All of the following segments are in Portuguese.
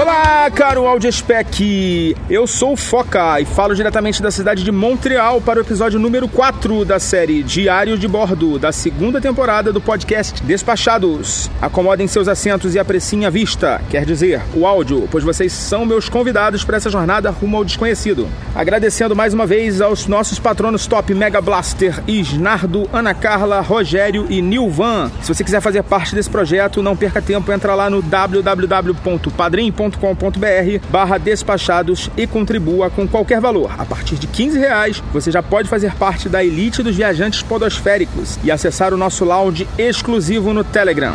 Olá, caro Audiespec! Eu sou o Foca e falo diretamente da cidade de Montreal para o episódio número 4 da série Diário de Bordo, da segunda temporada do podcast Despachados. Acomodem seus assentos e apreciem a vista, quer dizer, o áudio, pois vocês são meus convidados para essa jornada rumo ao desconhecido. Agradecendo mais uma vez aos nossos patronos top Mega Blaster, Isnardo, Ana Carla, Rogério e Nilvan. Se você quiser fazer parte desse projeto, não perca tempo, entra lá no www.padrim.com barra despachados e contribua com qualquer valor. A partir de 15 reais, você já pode fazer parte da elite dos viajantes podosféricos e acessar o nosso lounge exclusivo no Telegram.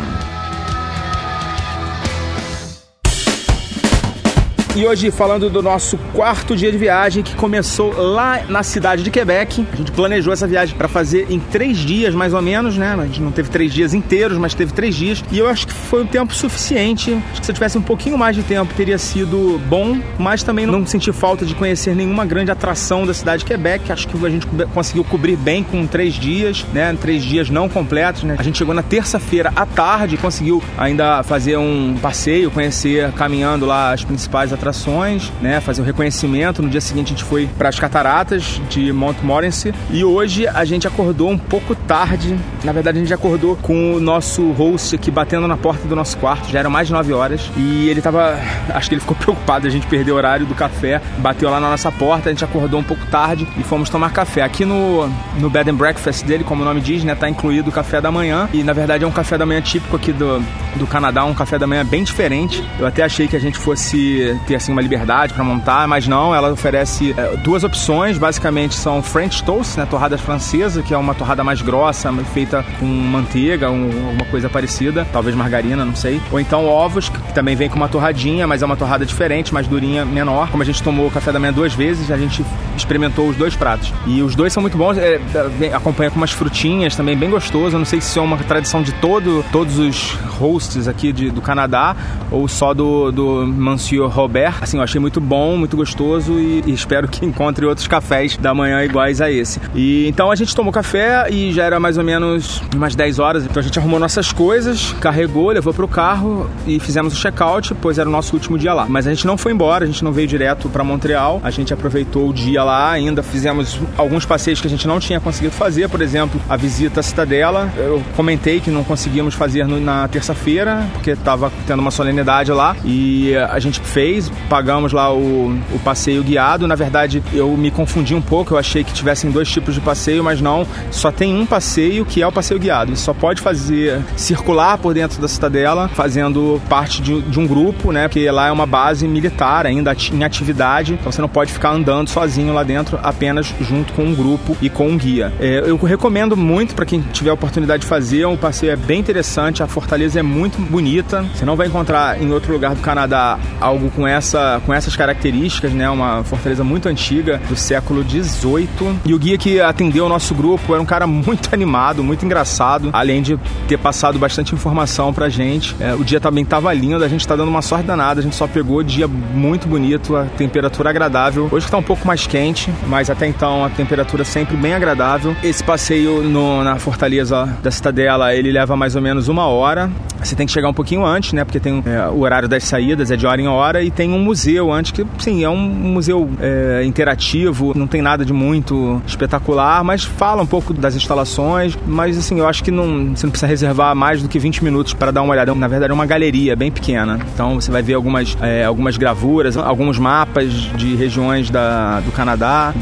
E hoje falando do nosso quarto dia de viagem que começou lá na cidade de Quebec. A gente planejou essa viagem para fazer em três dias mais ou menos, né? A gente não teve três dias inteiros, mas teve três dias. E eu acho que foi um tempo suficiente. Acho que se eu tivesse um pouquinho mais de tempo teria sido bom, mas também não senti falta de conhecer nenhuma grande atração da cidade de Quebec. Acho que a gente conseguiu cobrir bem com três dias, né? Três dias não completos, né? A gente chegou na terça-feira à tarde, conseguiu ainda fazer um passeio, conhecer caminhando lá as principais atrações atrações, né, fazer o reconhecimento. No dia seguinte a gente foi para as cataratas de Montmorency e hoje a gente acordou um pouco tarde. Na verdade a gente acordou com o nosso host aqui batendo na porta do nosso quarto. Já eram mais de 9 horas e ele tava, acho que ele ficou preocupado a gente perder o horário do café. Bateu lá na nossa porta, a gente acordou um pouco tarde e fomos tomar café. Aqui no no bed and breakfast dele, como o nome diz, né, tá incluído o café da manhã e na verdade é um café da manhã típico aqui do do Canadá, um café da manhã bem diferente. Eu até achei que a gente fosse ter assim uma liberdade para montar, mas não, ela oferece é, duas opções, basicamente são French toast, né, torrada francesa, que é uma torrada mais grossa, feita com manteiga, um, uma coisa parecida, talvez margarina, não sei. Ou então ovos, que também vem com uma torradinha, mas é uma torrada diferente, mais durinha, menor. Como a gente tomou o café da manhã duas vezes, a gente experimentou os dois pratos. E os dois são muito bons, é, é, acompanha com umas frutinhas também bem gostoso. Eu não sei se é uma tradição de todo, todos os hosts aqui de, do Canadá ou só do, do Monsieur Robert. Assim, eu achei muito bom, muito gostoso e, e, espero que encontre outros cafés da manhã iguais a esse. E então a gente tomou café e já era mais ou menos umas 10 horas. Então a gente arrumou nossas coisas, carregou, levou pro carro e fizemos o check-out, pois era o nosso último dia lá. Mas a gente não foi embora, a gente não veio direto para Montreal. A gente aproveitou o dia lá, ainda fizemos alguns passeios que a gente não tinha conseguido fazer, por exemplo, a visita à Cidadela. Eu comentei que não conseguimos fazer na terça-feira, porque estava tendo uma solenidade lá e a gente fez, pagamos lá o, o passeio guiado. Na verdade, eu me confundi um pouco, eu achei que tivessem dois tipos de passeio, mas não, só tem um passeio que é o passeio guiado. E só pode fazer circular por dentro da cidadela, fazendo parte de, de um grupo, né? Porque lá é uma base militar ainda em atividade, então você não pode ficar andando sozinho lá dentro, apenas junto com um grupo e com um guia. É, eu recomendo muito para quem tiver a oportunidade de fazer, um passeio é bem interessante, a fortaleza é muito bonita. Você não vai encontrar em outro lugar do Canadá algo com essa com essas características, né? Uma fortaleza muito antiga do século XVIII. E o guia que atendeu o nosso grupo era um cara muito animado, muito engraçado, além de ter passado bastante informação pra gente. É, o dia também tava lindo, a gente tá dando uma sorte danada, a gente só pegou dia muito bonito, a temperatura agradável. Hoje tá um pouco mais quente, mas até então a temperatura sempre bem agradável. Esse passeio no, na fortaleza da Cidadela, ele leva mais ou menos uma hora. Você tem que chegar um pouquinho antes, né? Porque tem é, o horário das saídas, é de hora em hora, e tem um museu antes, que sim, é um museu é, interativo, não tem nada de muito espetacular, mas fala um pouco das instalações. Mas assim, eu acho que não, você não precisa reservar mais do que 20 minutos para dar uma olhada. Na verdade, é uma galeria bem pequena. Então você vai ver algumas, é, algumas gravuras, alguns mapas de regiões da, do Canadá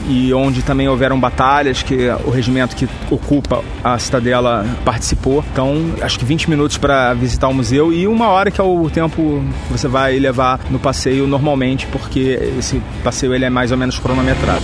e onde também houveram batalhas que o regimento que ocupa a cidadela participou. Então, acho que 20 minutos para visitar o museu e uma hora que é o tempo que você vai levar no passeio normalmente, porque esse passeio ele é mais ou menos cronometrado.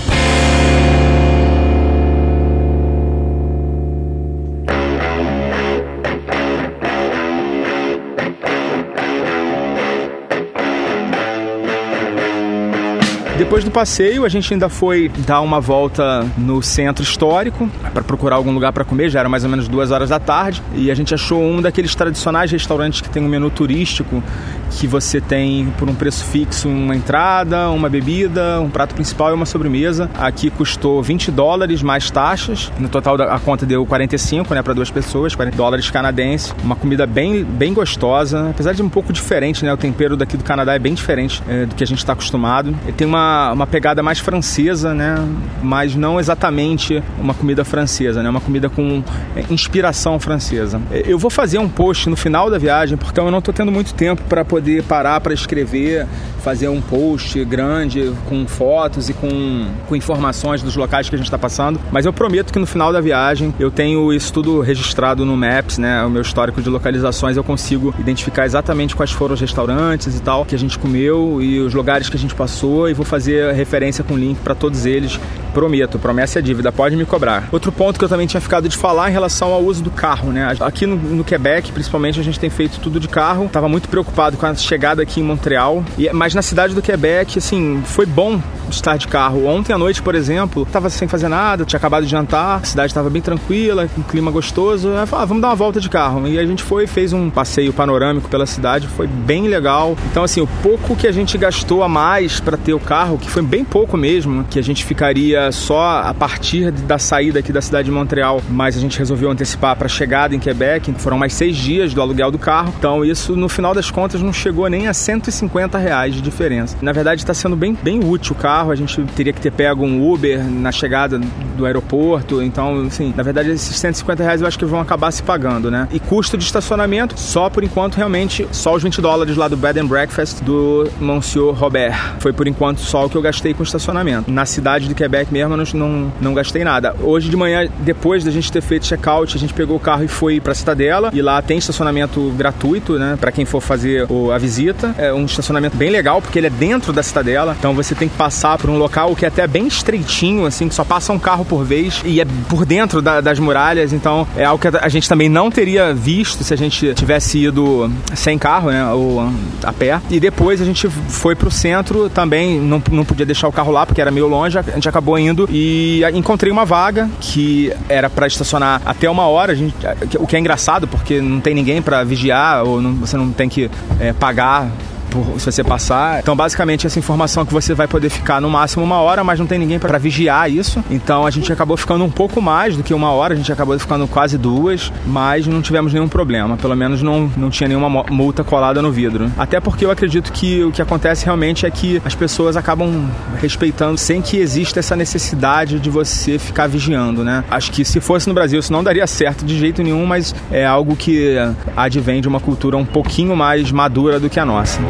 Depois do passeio, a gente ainda foi dar uma volta no centro histórico para procurar algum lugar para comer. Já era mais ou menos duas horas da tarde e a gente achou um daqueles tradicionais restaurantes que tem um menu turístico que você tem por um preço fixo uma entrada, uma bebida, um prato principal e uma sobremesa. Aqui custou 20 dólares mais taxas. No total a conta deu 45, né, para duas pessoas, 40 dólares canadenses. Uma comida bem, bem gostosa, apesar de um pouco diferente, né? O tempero daqui do Canadá é bem diferente é, do que a gente está acostumado. E tem uma, uma pegada mais francesa, né? Mas não exatamente uma comida francesa, né? Uma comida com é, inspiração francesa. É, eu vou fazer um post no final da viagem, porque eu não estou tendo muito tempo para poder parar para escrever, fazer um post grande com fotos e com, com informações dos locais que a gente está passando. Mas eu prometo que no final da viagem eu tenho isso tudo registrado no Maps, né? O meu histórico de localizações eu consigo identificar exatamente quais foram os restaurantes e tal que a gente comeu e os lugares que a gente passou e vou fazer referência com link para todos eles. Prometo, promessa é dívida, pode me cobrar. Outro ponto que eu também tinha ficado de falar em relação ao uso do carro, né? Aqui no, no Quebec, principalmente, a gente tem feito tudo de carro. Tava muito preocupado com a chegada aqui em Montreal, e, mas na cidade do Quebec, assim, foi bom estar de carro. Ontem à noite, por exemplo, tava sem fazer nada, tinha acabado de jantar, a cidade estava bem tranquila, um clima gostoso. Aí falei, ah, vamos dar uma volta de carro. E a gente foi, fez um passeio panorâmico pela cidade, foi bem legal. Então, assim, o pouco que a gente gastou a mais para ter o carro, que foi bem pouco mesmo, que a gente ficaria só a partir da saída aqui da cidade de Montreal, mas a gente resolveu antecipar para a chegada em Quebec, foram mais seis dias do aluguel do carro. Então, isso no final das contas não chegou nem a 150 reais de diferença. Na verdade, está sendo bem, bem útil o carro carro, a gente teria que ter pego um Uber na chegada do aeroporto. Então, assim, na verdade, esses 150 reais eu acho que vão acabar se pagando, né? E custo de estacionamento, só por enquanto, realmente, só os 20 dólares lá do Bed and Breakfast do Monsieur Robert. Foi por enquanto só o que eu gastei com estacionamento. Na cidade de Quebec mesmo, eu não, não gastei nada. Hoje de manhã, depois da gente ter feito check-out, a gente pegou o carro e foi pra Cidadela. E lá tem estacionamento gratuito, né? Pra quem for fazer a visita. É um estacionamento bem legal, porque ele é dentro da Cidadela. Então você tem que passar passar por um local que é até bem estreitinho, assim, que só passa um carro por vez e é por dentro da, das muralhas, então é algo que a gente também não teria visto se a gente tivesse ido sem carro, né, ou a pé. E depois a gente foi pro centro também, não, não podia deixar o carro lá porque era meio longe, a gente acabou indo e encontrei uma vaga que era para estacionar até uma hora, gente, o que é engraçado porque não tem ninguém para vigiar ou não, você não tem que é, pagar por, se você passar. Então, basicamente, essa informação que você vai poder ficar no máximo uma hora, mas não tem ninguém para vigiar isso. Então, a gente acabou ficando um pouco mais do que uma hora, a gente acabou ficando quase duas, mas não tivemos nenhum problema. Pelo menos não, não tinha nenhuma multa colada no vidro. Até porque eu acredito que o que acontece realmente é que as pessoas acabam respeitando sem que exista essa necessidade de você ficar vigiando, né? Acho que se fosse no Brasil isso não daria certo de jeito nenhum, mas é algo que advém de uma cultura um pouquinho mais madura do que a nossa.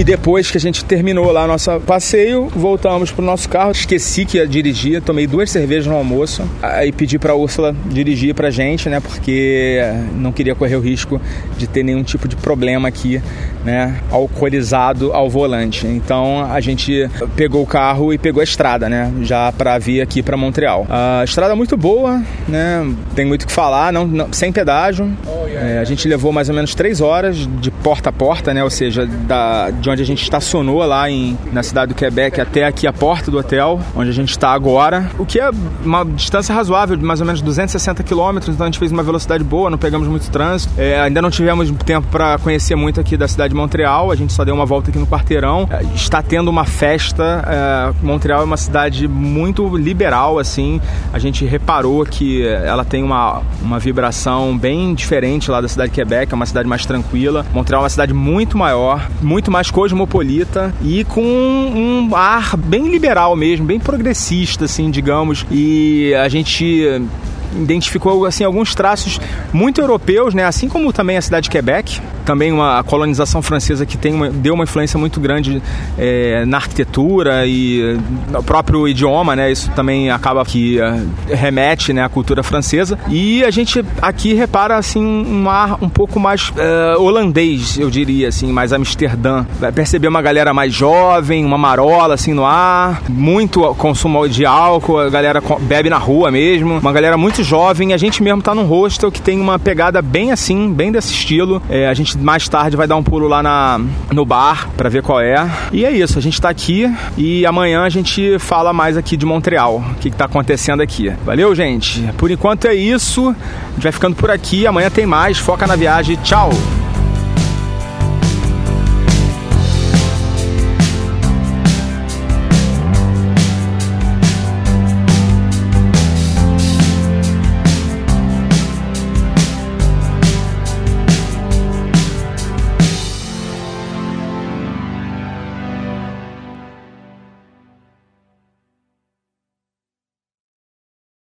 E depois que a gente terminou lá nosso passeio, voltamos pro nosso carro. Esqueci que ia dirigir, tomei duas cervejas no almoço. Aí pedi pra Úrsula dirigir pra gente, né? Porque não queria correr o risco de ter nenhum tipo de problema aqui, né? Alcoolizado ao volante. Então a gente pegou o carro e pegou a estrada, né? Já pra vir aqui pra Montreal. A estrada é muito boa, né? Tem muito o que falar, não, não sem pedágio. É, a gente levou mais ou menos três horas de porta a porta, né? Ou seja, da, de onde a gente estacionou lá em, na cidade do Quebec até aqui a porta do hotel, onde a gente está agora. O que é uma distância razoável, de mais ou menos 260 quilômetros, então a gente fez uma velocidade boa, não pegamos muito trânsito. É, ainda não tivemos tempo para conhecer muito aqui da cidade de Montreal, a gente só deu uma volta aqui no quarteirão. É, está tendo uma festa, é, Montreal é uma cidade muito liberal, assim, a gente reparou que ela tem uma, uma vibração bem diferente lá da cidade de Quebec, é uma cidade mais tranquila. Montreal é uma cidade muito maior, muito mais cosmopolita e com um ar bem liberal mesmo, bem progressista, assim, digamos. E a gente identificou assim alguns traços muito europeus, né? Assim como também a cidade de Quebec, também uma colonização francesa que tem uma, deu uma influência muito grande é, na arquitetura e no próprio idioma, né? Isso também acaba que uh, remete, né, à cultura francesa. E a gente aqui repara assim um ar um pouco mais uh, holandês, eu diria assim, mais Amsterdã. Vai perceber uma galera mais jovem, uma marola assim no ar, muito consumo de álcool, a galera bebe na rua mesmo, uma galera muito jovem. A gente mesmo tá num hostel que tem uma pegada bem assim, bem desse estilo. É, a gente gente mais tarde vai dar um pulo lá na, no bar para ver qual é. E é isso, a gente tá aqui e amanhã a gente fala mais aqui de Montreal, o que, que tá acontecendo aqui. Valeu, gente? Por enquanto é isso. A gente vai ficando por aqui. Amanhã tem mais. Foca na viagem. Tchau!